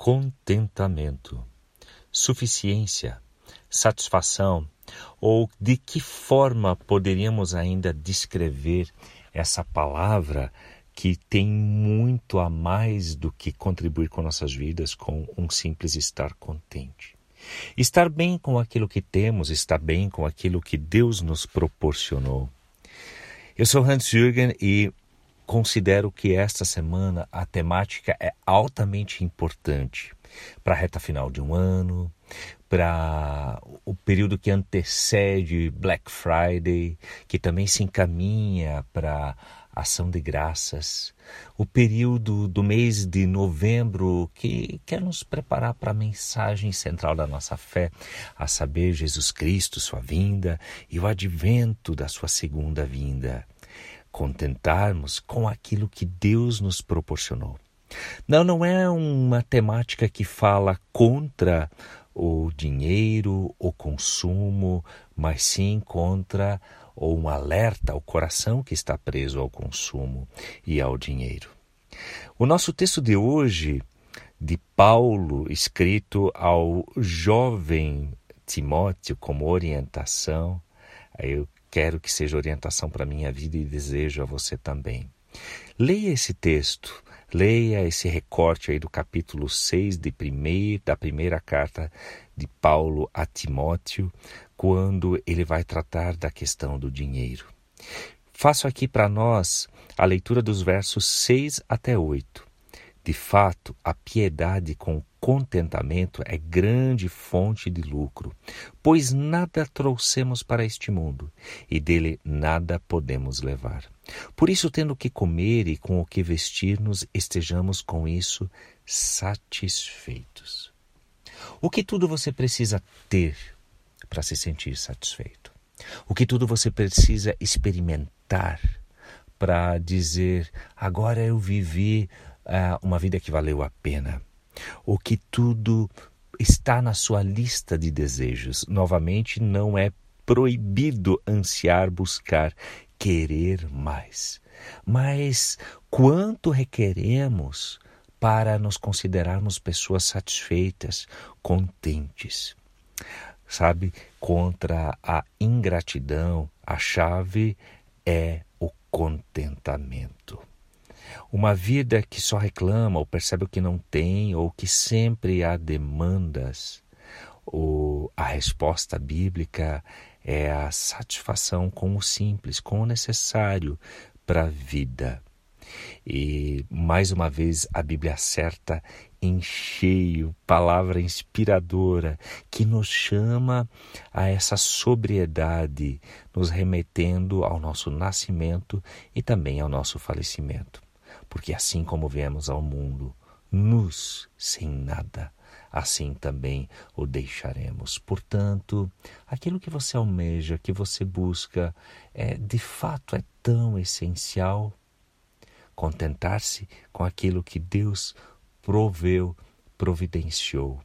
contentamento, suficiência, satisfação, ou de que forma poderíamos ainda descrever essa palavra que tem muito a mais do que contribuir com nossas vidas com um simples estar contente. Estar bem com aquilo que temos, estar bem com aquilo que Deus nos proporcionou. Eu sou Hans Jürgen e considero que esta semana a temática é altamente importante para a reta final de um ano, para o período que antecede Black Friday, que também se encaminha para ação de graças, o período do mês de novembro que quer nos preparar para a mensagem central da nossa fé, a saber, Jesus Cristo, sua vinda e o advento da sua segunda vinda. Contentarmos com aquilo que Deus nos proporcionou. Não, não é uma temática que fala contra o dinheiro, o consumo, mas sim contra ou um alerta ao coração que está preso ao consumo e ao dinheiro. O nosso texto de hoje, de Paulo, escrito ao jovem Timóteo como orientação, eu quero que seja orientação para a minha vida e desejo a você também. Leia esse texto, leia esse recorte aí do capítulo 6 de primeir, da primeira carta de Paulo a Timóteo, quando ele vai tratar da questão do dinheiro. Faço aqui para nós a leitura dos versos 6 até 8. De fato, a piedade com contentamento é grande fonte de lucro, pois nada trouxemos para este mundo e dele nada podemos levar. Por isso, tendo o que comer e com o que vestir-nos, estejamos com isso satisfeitos. O que tudo você precisa ter para se sentir satisfeito. O que tudo você precisa experimentar para dizer: agora eu vivi uh, uma vida que valeu a pena. O que tudo está na sua lista de desejos. Novamente, não é proibido ansiar, buscar, querer mais. Mas quanto requeremos para nos considerarmos pessoas satisfeitas, contentes? sabe? Contra a ingratidão, a chave é o contentamento. Uma vida que só reclama ou percebe o que não tem ou que sempre há demandas, ou a resposta bíblica é a satisfação com o simples, com o necessário para a vida. E mais uma vez a Bíblia acerta em cheio, palavra inspiradora que nos chama a essa sobriedade, nos remetendo ao nosso nascimento e também ao nosso falecimento. Porque assim como viemos ao mundo, nus sem nada, assim também o deixaremos. Portanto, aquilo que você almeja, que você busca, é de fato é tão essencial contentar-se com aquilo que Deus proveu, providenciou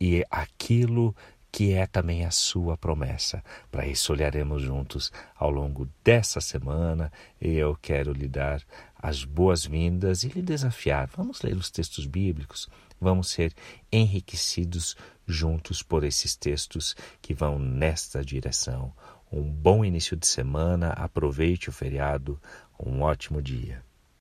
e é aquilo que é também a sua promessa. Para isso olharemos juntos ao longo dessa semana e eu quero lhe dar as boas-vindas e lhe desafiar. Vamos ler os textos bíblicos, vamos ser enriquecidos juntos por esses textos que vão nesta direção. Um bom início de semana, aproveite o feriado, um ótimo dia.